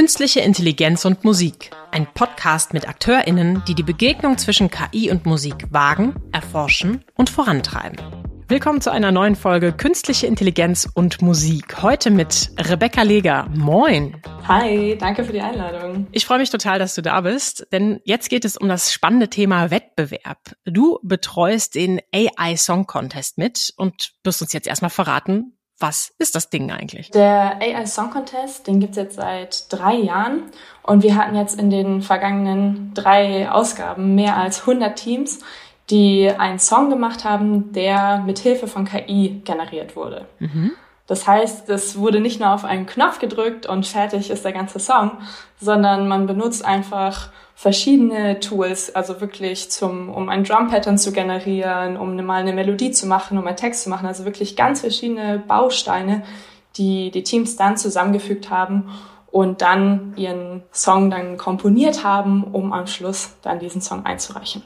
Künstliche Intelligenz und Musik. Ein Podcast mit AkteurInnen, die die Begegnung zwischen KI und Musik wagen, erforschen und vorantreiben. Willkommen zu einer neuen Folge Künstliche Intelligenz und Musik. Heute mit Rebecca Leger. Moin. Hi, danke für die Einladung. Ich freue mich total, dass du da bist, denn jetzt geht es um das spannende Thema Wettbewerb. Du betreust den AI Song Contest mit und wirst uns jetzt erstmal verraten, was ist das Ding eigentlich? Der AI Song Contest, den gibt's jetzt seit drei Jahren und wir hatten jetzt in den vergangenen drei Ausgaben mehr als 100 Teams, die einen Song gemacht haben, der mit Hilfe von KI generiert wurde. Mhm. Das heißt, es wurde nicht nur auf einen Knopf gedrückt und fertig ist der ganze Song, sondern man benutzt einfach verschiedene Tools, also wirklich zum, um ein Drum Pattern zu generieren, um mal eine Melodie zu machen, um einen Text zu machen, also wirklich ganz verschiedene Bausteine, die die Teams dann zusammengefügt haben und dann ihren Song dann komponiert haben, um am Schluss dann diesen Song einzureichen.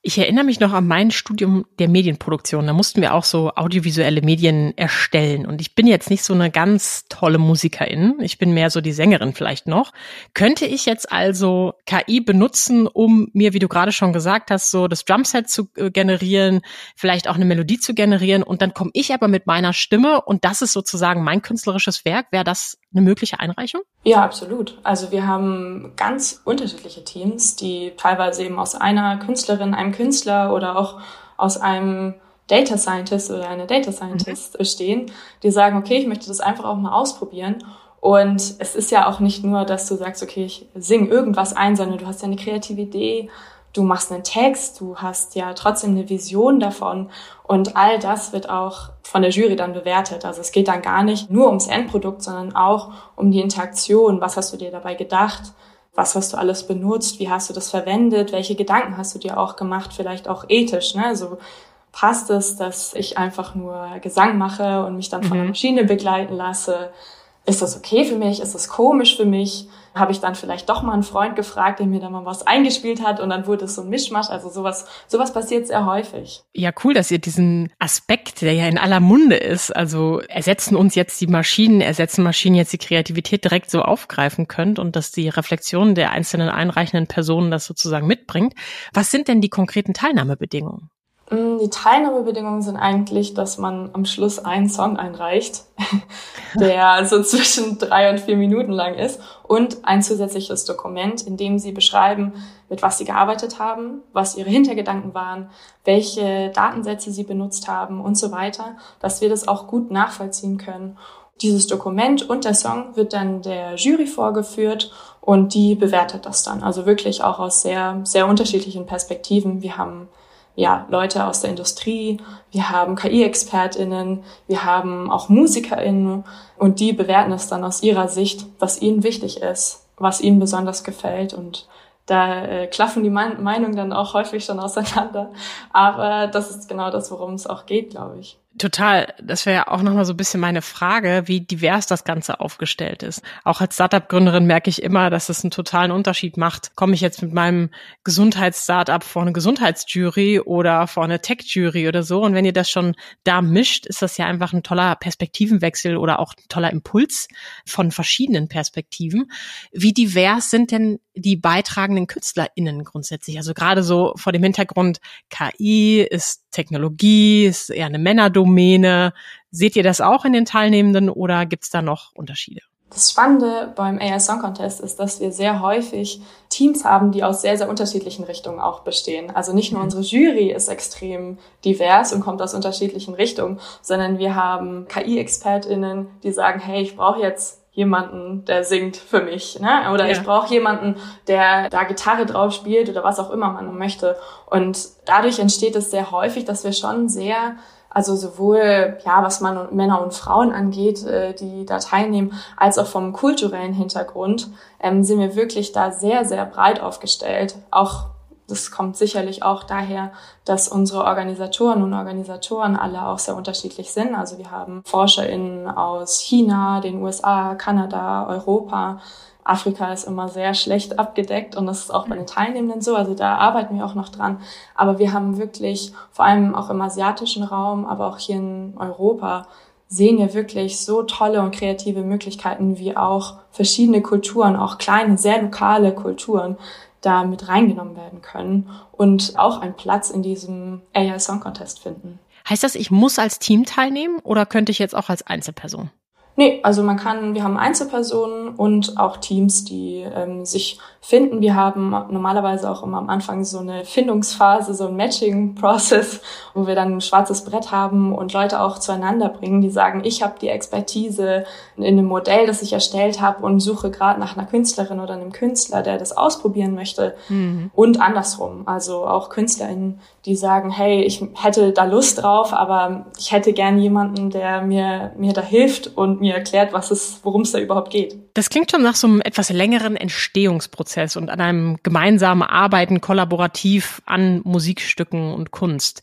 Ich erinnere mich noch an mein Studium der Medienproduktion. Da mussten wir auch so audiovisuelle Medien erstellen. Und ich bin jetzt nicht so eine ganz tolle Musikerin. Ich bin mehr so die Sängerin vielleicht noch. Könnte ich jetzt also KI benutzen, um mir, wie du gerade schon gesagt hast, so das Drumset zu äh, generieren, vielleicht auch eine Melodie zu generieren. Und dann komme ich aber mit meiner Stimme und das ist sozusagen mein künstlerisches Werk. Wäre das eine mögliche Einreichung? Ja, absolut. Also wir haben ganz unterschiedliche Teams, die teilweise eben aus einer Künstlerin, einem Künstler oder auch aus einem Data Scientist oder einer Data Scientist mhm. bestehen, die sagen, okay, ich möchte das einfach auch mal ausprobieren. Und es ist ja auch nicht nur, dass du sagst, okay, ich singe irgendwas ein, sondern du hast ja eine kreative Idee, du machst einen Text, du hast ja trotzdem eine Vision davon und all das wird auch von der Jury dann bewertet. Also es geht dann gar nicht nur ums Endprodukt, sondern auch um die Interaktion. Was hast du dir dabei gedacht? Was hast du alles benutzt? Wie hast du das verwendet? Welche Gedanken hast du dir auch gemacht? Vielleicht auch ethisch, ne? Also passt es, dass ich einfach nur Gesang mache und mich dann von der mhm. Maschine begleiten lasse? ist das okay für mich? Ist das komisch für mich? Habe ich dann vielleicht doch mal einen Freund gefragt, der mir da mal was eingespielt hat und dann wurde es so ein Mischmasch. Also sowas, sowas passiert sehr häufig. Ja, cool, dass ihr diesen Aspekt, der ja in aller Munde ist, also ersetzen uns jetzt die Maschinen, ersetzen Maschinen jetzt die Kreativität direkt so aufgreifen könnt und dass die Reflexion der einzelnen einreichenden Personen das sozusagen mitbringt. Was sind denn die konkreten Teilnahmebedingungen? Mm, die Teilnahmebedingungen sind eigentlich, dass man am Schluss einen Song einreicht, der so zwischen drei und vier Minuten lang ist und ein zusätzliches Dokument, in dem sie beschreiben, mit was sie gearbeitet haben, was ihre Hintergedanken waren, welche Datensätze sie benutzt haben und so weiter, dass wir das auch gut nachvollziehen können. Dieses Dokument und der Song wird dann der Jury vorgeführt und die bewertet das dann. Also wirklich auch aus sehr, sehr unterschiedlichen Perspektiven. Wir haben ja, Leute aus der Industrie, wir haben KI-ExpertInnen, wir haben auch MusikerInnen und die bewerten es dann aus ihrer Sicht, was ihnen wichtig ist, was ihnen besonders gefällt und da äh, klaffen die Meinungen dann auch häufig schon auseinander. Aber das ist genau das, worum es auch geht, glaube ich. Total. Das wäre ja auch nochmal so ein bisschen meine Frage, wie divers das Ganze aufgestellt ist. Auch als Startup-Gründerin merke ich immer, dass es einen totalen Unterschied macht. Komme ich jetzt mit meinem Gesundheits-Startup vor eine Gesundheitsjury oder vor eine Tech-Jury oder so? Und wenn ihr das schon da mischt, ist das ja einfach ein toller Perspektivenwechsel oder auch ein toller Impuls von verschiedenen Perspektiven. Wie divers sind denn die beitragenden KünstlerInnen grundsätzlich? Also gerade so vor dem Hintergrund KI ist Technologie, ist eher eine Männerdomäne. Seht ihr das auch in den Teilnehmenden oder gibt's da noch Unterschiede? Das Spannende beim AI Song Contest ist, dass wir sehr häufig Teams haben, die aus sehr, sehr unterschiedlichen Richtungen auch bestehen. Also nicht nur mhm. unsere Jury ist extrem divers und kommt aus unterschiedlichen Richtungen, sondern wir haben KI-ExpertInnen, die sagen, hey, ich brauche jetzt jemanden, der singt für mich, ne? Oder ja. ich brauche jemanden, der da Gitarre drauf spielt oder was auch immer man möchte. Und dadurch entsteht es sehr häufig, dass wir schon sehr also sowohl ja, was man und Männer und Frauen angeht, äh, die da teilnehmen, als auch vom kulturellen Hintergrund, ähm, sind wir wirklich da sehr, sehr breit aufgestellt. Auch das kommt sicherlich auch daher, dass unsere Organisatoren und Organisatoren alle auch sehr unterschiedlich sind. Also wir haben ForscherInnen aus China, den USA, Kanada, Europa. Afrika ist immer sehr schlecht abgedeckt und das ist auch bei den Teilnehmenden so. Also da arbeiten wir auch noch dran. Aber wir haben wirklich vor allem auch im asiatischen Raum, aber auch hier in Europa sehen wir wirklich so tolle und kreative Möglichkeiten, wie auch verschiedene Kulturen, auch kleine, sehr lokale Kulturen, da mit reingenommen werden können und auch einen Platz in diesem AI Song Contest finden. Heißt das, ich muss als Team teilnehmen oder könnte ich jetzt auch als Einzelperson? Nee, also man kann, wir haben Einzelpersonen und auch Teams, die ähm, sich finden. Wir haben normalerweise auch immer am Anfang so eine Findungsphase, so ein Matching-Process, wo wir dann ein schwarzes Brett haben und Leute auch zueinander bringen, die sagen, ich habe die Expertise in einem Modell, das ich erstellt habe und suche gerade nach einer Künstlerin oder einem Künstler, der das ausprobieren möchte. Mhm. Und andersrum. Also auch KünstlerInnen, die sagen, hey, ich hätte da Lust drauf, aber ich hätte gern jemanden, der mir, mir da hilft und mir erklärt, was es, worum es da überhaupt geht. Das klingt schon nach so einem etwas längeren Entstehungsprozess und an einem gemeinsamen Arbeiten kollaborativ an Musikstücken und Kunst.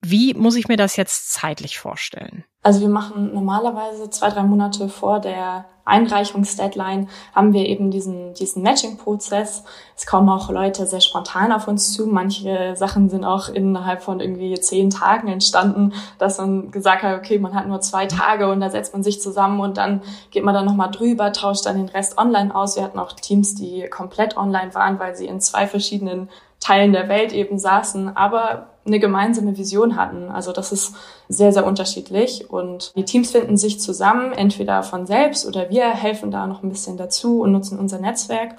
Wie muss ich mir das jetzt zeitlich vorstellen? Also wir machen normalerweise zwei, drei Monate vor der Einreichungsdeadline haben wir eben diesen, diesen Matching-Prozess. Es kommen auch Leute sehr spontan auf uns zu. Manche Sachen sind auch innerhalb von irgendwie zehn Tagen entstanden, dass man gesagt hat, okay, man hat nur zwei Tage und da setzt man sich zusammen und dann geht man dann nochmal drüber, tauscht dann den Rest online aus. Wir hatten auch Teams, die komplett online waren, weil sie in zwei verschiedenen Teilen der Welt eben saßen, aber eine gemeinsame Vision hatten. Also das ist sehr, sehr unterschiedlich. Und die Teams finden sich zusammen, entweder von selbst oder wir helfen da noch ein bisschen dazu und nutzen unser Netzwerk.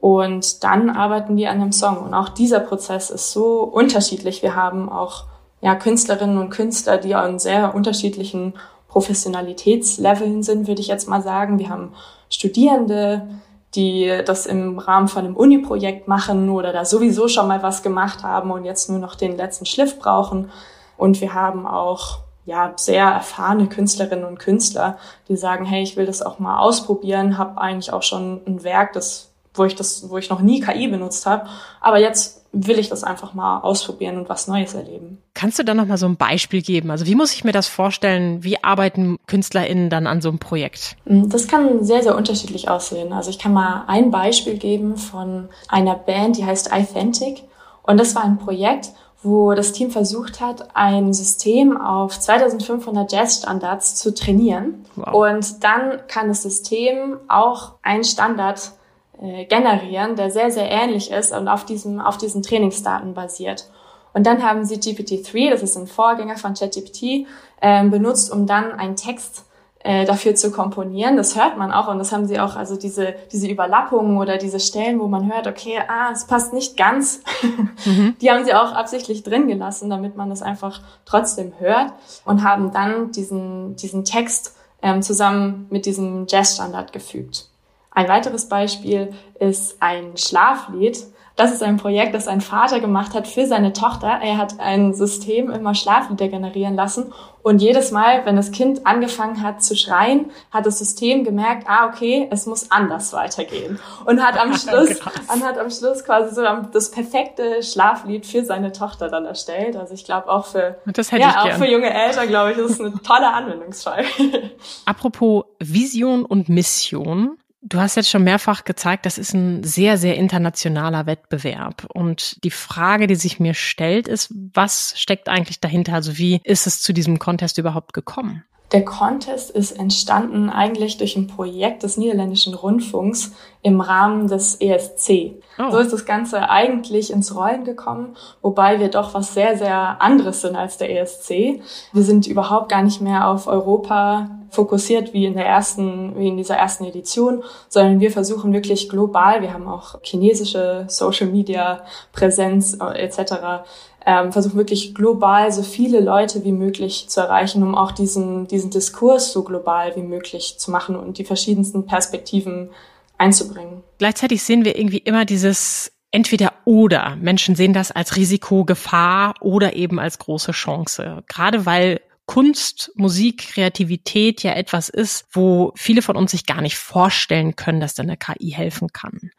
Und dann arbeiten die an einem Song. Und auch dieser Prozess ist so unterschiedlich. Wir haben auch ja, Künstlerinnen und Künstler, die an sehr unterschiedlichen Professionalitätsleveln sind, würde ich jetzt mal sagen. Wir haben Studierende, die das im Rahmen von einem Uni-Projekt machen oder da sowieso schon mal was gemacht haben und jetzt nur noch den letzten Schliff brauchen. Und wir haben auch ja sehr erfahrene Künstlerinnen und Künstler, die sagen, hey, ich will das auch mal ausprobieren, habe eigentlich auch schon ein Werk, das wo ich das, wo ich noch nie KI benutzt habe, aber jetzt will ich das einfach mal ausprobieren und was Neues erleben. Kannst du da noch mal so ein Beispiel geben? Also wie muss ich mir das vorstellen? Wie arbeiten KünstlerInnen dann an so einem Projekt? Mm, das kann sehr, sehr unterschiedlich aussehen. Also ich kann mal ein Beispiel geben von einer Band, die heißt Authentic. Und das war ein Projekt, wo das Team versucht hat, ein System auf 2500 Jazzstandards zu trainieren. Wow. Und dann kann das System auch einen Standard äh, generieren, der sehr, sehr ähnlich ist und auf, diesem, auf diesen Trainingsdaten basiert. Und dann haben sie GPT-3, das ist ein Vorgänger von ChatGPT, äh, benutzt, um dann einen Text äh, dafür zu komponieren. Das hört man auch und das haben sie auch, also diese, diese Überlappungen oder diese Stellen, wo man hört, okay, ah, es passt nicht ganz, mhm. die haben sie auch absichtlich drin gelassen, damit man das einfach trotzdem hört und haben dann diesen, diesen Text ähm, zusammen mit diesem Jazzstandard gefügt. Ein weiteres Beispiel ist ein Schlaflied. Das ist ein Projekt, das ein Vater gemacht hat für seine Tochter. Er hat ein System immer Schlaflieder generieren lassen und jedes Mal, wenn das Kind angefangen hat zu schreien, hat das System gemerkt, ah, okay, es muss anders weitergehen. Und hat am Schluss, und hat am Schluss quasi so das perfekte Schlaflied für seine Tochter dann erstellt. Also ich glaube auch für, ja, auch für junge Eltern, glaube ich, das ist eine tolle Anwendungsfall. Apropos Vision und Mission. Du hast jetzt schon mehrfach gezeigt, das ist ein sehr, sehr internationaler Wettbewerb. Und die Frage, die sich mir stellt, ist, was steckt eigentlich dahinter? Also wie ist es zu diesem Contest überhaupt gekommen? Der Contest ist entstanden eigentlich durch ein Projekt des niederländischen Rundfunks im Rahmen des ESC. Oh. So ist das Ganze eigentlich ins Rollen gekommen, wobei wir doch was sehr, sehr anderes sind als der ESC. Wir sind überhaupt gar nicht mehr auf Europa fokussiert wie in der ersten, wie in dieser ersten Edition, sondern wir versuchen wirklich global, wir haben auch chinesische Social Media Präsenz etc ähm, versuchen wirklich global so viele Leute wie möglich zu erreichen, um auch diesen, diesen Diskurs so global wie möglich zu machen und die verschiedensten Perspektiven einzubringen. Gleichzeitig sehen wir irgendwie immer dieses entweder oder. Menschen sehen das als Risiko, Gefahr oder eben als große Chance. Gerade weil Kunst, Musik, Kreativität ja etwas ist, wo viele von uns sich gar nicht vorstellen können, dass da eine KI helfen kann.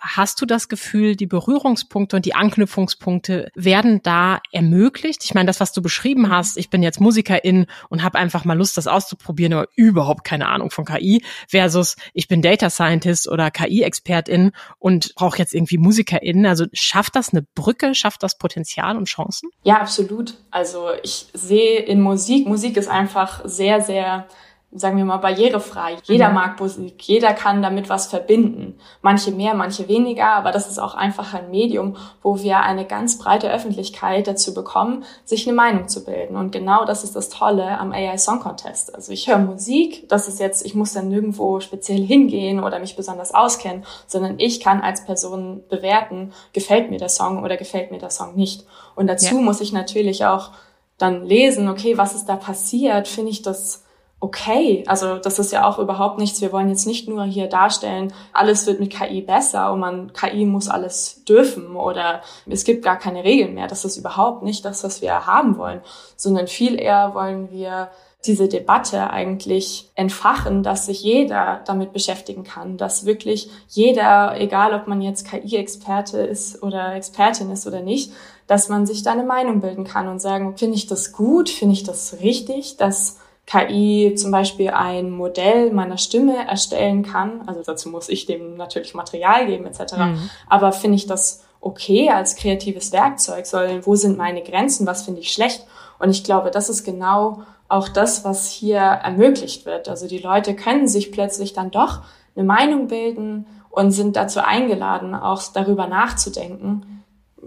Hast du das Gefühl, die Berührungspunkte und die Anknüpfungspunkte werden da ermöglicht? Ich meine, das, was du beschrieben hast, ich bin jetzt Musikerin und habe einfach mal Lust, das auszuprobieren, aber überhaupt keine Ahnung von KI, versus ich bin Data Scientist oder KI-Expertin und brauche jetzt irgendwie Musikerin. Also schafft das eine Brücke, schafft das Potenzial und Chancen? Ja, absolut. Also ich sehe in Musik, Musik ist einfach sehr, sehr sagen wir mal, barrierefrei. Jeder mhm. mag Musik, jeder kann damit was verbinden. Manche mehr, manche weniger, aber das ist auch einfach ein Medium, wo wir eine ganz breite Öffentlichkeit dazu bekommen, sich eine Meinung zu bilden. Und genau das ist das Tolle am AI Song Contest. Also ich höre Musik, das ist jetzt, ich muss dann nirgendwo speziell hingehen oder mich besonders auskennen, sondern ich kann als Person bewerten, gefällt mir der Song oder gefällt mir der Song nicht. Und dazu ja. muss ich natürlich auch dann lesen, okay, was ist da passiert? Finde ich das okay. Also das ist ja auch überhaupt nichts. Wir wollen jetzt nicht nur hier darstellen, alles wird mit KI besser und man KI muss alles dürfen oder es gibt gar keine Regeln mehr. Das ist überhaupt nicht das, was wir haben wollen, sondern viel eher wollen wir diese Debatte eigentlich entfachen, dass sich jeder damit beschäftigen kann, dass wirklich jeder, egal ob man jetzt KI-Experte ist oder Expertin ist oder nicht, dass man sich da eine Meinung bilden kann und sagen, finde ich das gut, finde ich das richtig, dass KI zum Beispiel ein Modell meiner Stimme erstellen kann. Also dazu muss ich dem natürlich Material geben etc. Mhm. Aber finde ich das okay als kreatives Werkzeug? Soll, wo sind meine Grenzen? Was finde ich schlecht? Und ich glaube, das ist genau auch das, was hier ermöglicht wird. Also die Leute können sich plötzlich dann doch eine Meinung bilden und sind dazu eingeladen, auch darüber nachzudenken,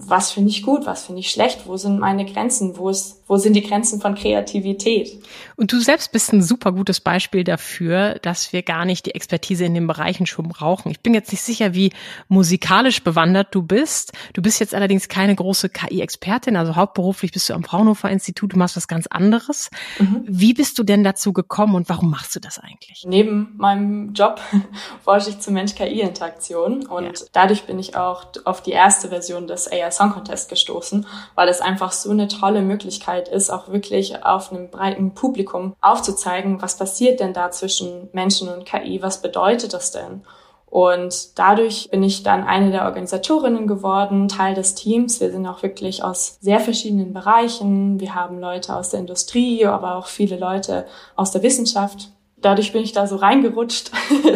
was finde ich gut, was finde ich schlecht, wo sind meine Grenzen, wo, ist, wo sind die Grenzen von Kreativität. Und du selbst bist ein super gutes Beispiel dafür, dass wir gar nicht die Expertise in den Bereichen schon brauchen. Ich bin jetzt nicht sicher, wie musikalisch bewandert du bist. Du bist jetzt allerdings keine große KI-Expertin, also hauptberuflich bist du am Fraunhofer Institut, du machst was ganz anderes. Mhm. Wie bist du denn dazu gekommen und warum machst du das eigentlich? Neben meinem Job forsche ich zur Mensch-KI-Interaktion und ja. dadurch bin ich auch auf die erste Version des AI Song Contest gestoßen, weil es einfach so eine tolle Möglichkeit ist, auch wirklich auf einem breiten Publikum aufzuzeigen, was passiert denn da zwischen Menschen und KI, was bedeutet das denn? Und dadurch bin ich dann eine der Organisatorinnen geworden, Teil des Teams. Wir sind auch wirklich aus sehr verschiedenen Bereichen. Wir haben Leute aus der Industrie, aber auch viele Leute aus der Wissenschaft dadurch bin ich da so reingerutscht.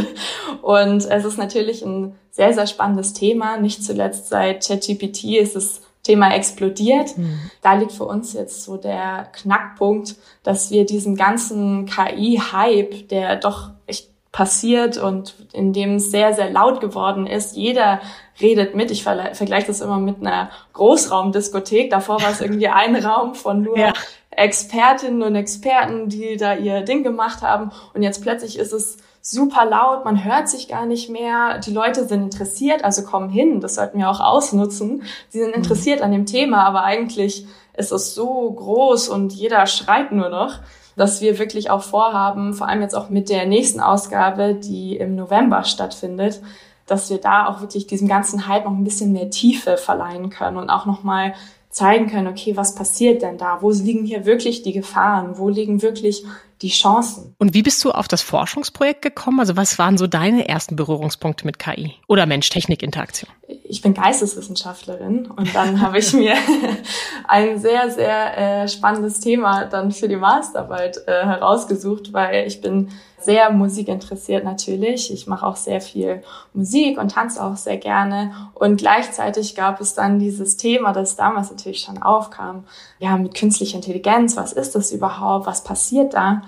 und es ist natürlich ein sehr, sehr spannendes Thema. Nicht zuletzt seit ChatGPT ist das Thema explodiert. Mhm. Da liegt für uns jetzt so der Knackpunkt, dass wir diesen ganzen KI-Hype, der doch echt passiert und in dem es sehr, sehr laut geworden ist. Jeder redet mit. Ich vergleiche das immer mit einer Großraumdiskothek. Davor war es irgendwie ein Raum von nur ja. Expertinnen und Experten, die da ihr Ding gemacht haben. Und jetzt plötzlich ist es super laut, man hört sich gar nicht mehr. Die Leute sind interessiert, also kommen hin. Das sollten wir auch ausnutzen. Sie sind mhm. interessiert an dem Thema, aber eigentlich ist es so groß und jeder schreit nur noch, dass wir wirklich auch vorhaben, vor allem jetzt auch mit der nächsten Ausgabe, die im November stattfindet, dass wir da auch wirklich diesem ganzen Hype noch ein bisschen mehr Tiefe verleihen können und auch nochmal zeigen können, okay, was passiert denn da? Wo liegen hier wirklich die Gefahren? Wo liegen wirklich die Chancen? Und wie bist du auf das Forschungsprojekt gekommen? Also was waren so deine ersten Berührungspunkte mit KI oder Mensch-Technik-Interaktion? Ich bin Geisteswissenschaftlerin und dann habe ich mir ein sehr, sehr äh, spannendes Thema dann für die Masterarbeit äh, herausgesucht, weil ich bin sehr musikinteressiert natürlich. Ich mache auch sehr viel Musik und tanze auch sehr gerne. Und gleichzeitig gab es dann dieses Thema, das damals natürlich schon aufkam. Ja, mit künstlicher Intelligenz, was ist das überhaupt? Was passiert da?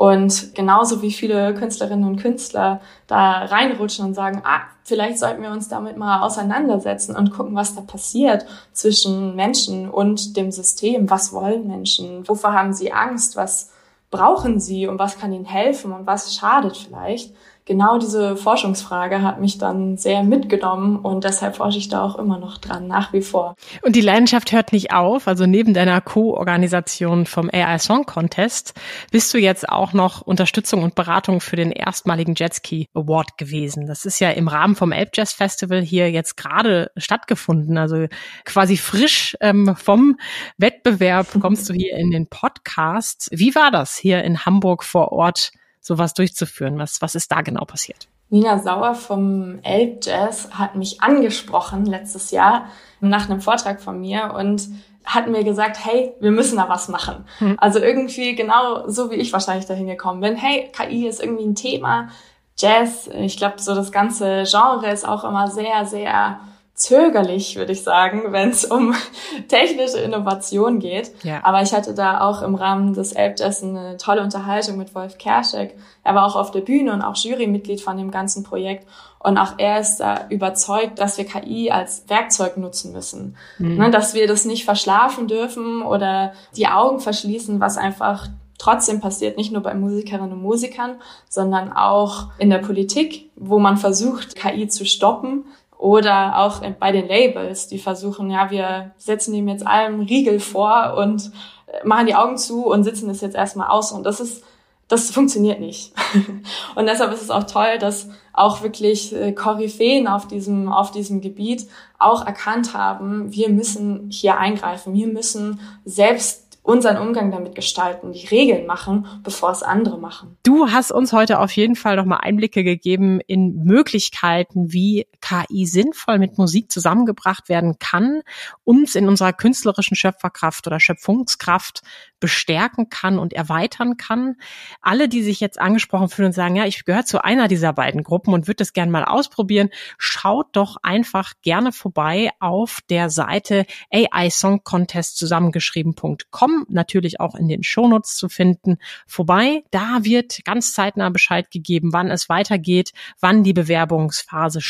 Und genauso wie viele Künstlerinnen und Künstler da reinrutschen und sagen, ah, vielleicht sollten wir uns damit mal auseinandersetzen und gucken, was da passiert zwischen Menschen und dem System. Was wollen Menschen? Wovor haben sie Angst? Was brauchen sie und was kann ihnen helfen und was schadet vielleicht? Genau diese Forschungsfrage hat mich dann sehr mitgenommen und deshalb forsche ich da auch immer noch dran, nach wie vor. Und die Leidenschaft hört nicht auf. Also neben deiner Co-Organisation vom AI Song Contest bist du jetzt auch noch Unterstützung und Beratung für den erstmaligen Jetski Award gewesen. Das ist ja im Rahmen vom Elb Jazz Festival hier jetzt gerade stattgefunden. Also quasi frisch ähm, vom Wettbewerb kommst du hier in den Podcast. Wie war das hier in Hamburg vor Ort? Sowas durchzuführen? Was, was ist da genau passiert? Nina Sauer vom Elb Jazz hat mich angesprochen letztes Jahr nach einem Vortrag von mir und hat mir gesagt, hey, wir müssen da was machen. Hm. Also irgendwie genau so wie ich wahrscheinlich dahin gekommen bin. Hey, KI ist irgendwie ein Thema. Jazz, ich glaube, so das ganze Genre ist auch immer sehr, sehr zögerlich, würde ich sagen, wenn es um technische Innovation geht. Ja. Aber ich hatte da auch im Rahmen des Elbjazz eine tolle Unterhaltung mit Wolf Kerschek. Er war auch auf der Bühne und auch Jurymitglied von dem ganzen Projekt. Und auch er ist da überzeugt, dass wir KI als Werkzeug nutzen müssen. Mhm. Ne, dass wir das nicht verschlafen dürfen oder die Augen verschließen, was einfach trotzdem passiert, nicht nur bei Musikerinnen und Musikern, sondern auch in der Politik, wo man versucht, KI zu stoppen oder auch bei den Labels, die versuchen, ja, wir setzen ihm jetzt allem Riegel vor und äh, machen die Augen zu und sitzen es jetzt erstmal aus. Und das ist, das funktioniert nicht. und deshalb ist es auch toll, dass auch wirklich äh, Koryphäen auf diesem, auf diesem Gebiet auch erkannt haben, wir müssen hier eingreifen. Wir müssen selbst unseren Umgang damit gestalten, die Regeln machen, bevor es andere machen. Du hast uns heute auf jeden Fall nochmal Einblicke gegeben in Möglichkeiten, wie KI sinnvoll mit Musik zusammengebracht werden kann, uns in unserer künstlerischen Schöpferkraft oder Schöpfungskraft bestärken kann und erweitern kann. Alle, die sich jetzt angesprochen fühlen und sagen, ja, ich gehöre zu einer dieser beiden Gruppen und würde das gerne mal ausprobieren, schaut doch einfach gerne vorbei auf der Seite AI Song Contest zusammengeschrieben.com natürlich auch in den Shownotes zu finden, vorbei. Da wird ganz zeitnah Bescheid gegeben, wann es weitergeht, wann die Bewerbungsphase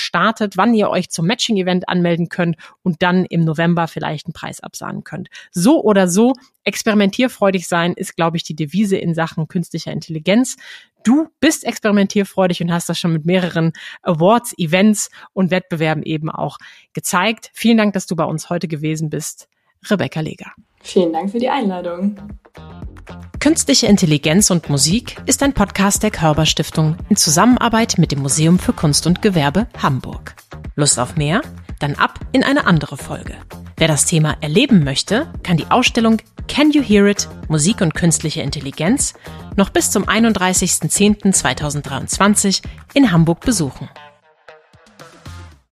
startet, wann ihr euch zum Matching-Event anmelden könnt und dann im November vielleicht einen Preis absahnen könnt. So oder so, experimentierfreudig sein ist, glaube ich, die Devise in Sachen künstlicher Intelligenz. Du bist experimentierfreudig und hast das schon mit mehreren Awards, Events und Wettbewerben eben auch gezeigt. Vielen Dank, dass du bei uns heute gewesen bist. Rebecca Leger. Vielen Dank für die Einladung. Künstliche Intelligenz und Musik ist ein Podcast der Körber Stiftung in Zusammenarbeit mit dem Museum für Kunst und Gewerbe Hamburg. Lust auf mehr? Dann ab in eine andere Folge. Wer das Thema erleben möchte, kann die Ausstellung Can You Hear It? Musik und künstliche Intelligenz noch bis zum 31.10.2023 in Hamburg besuchen.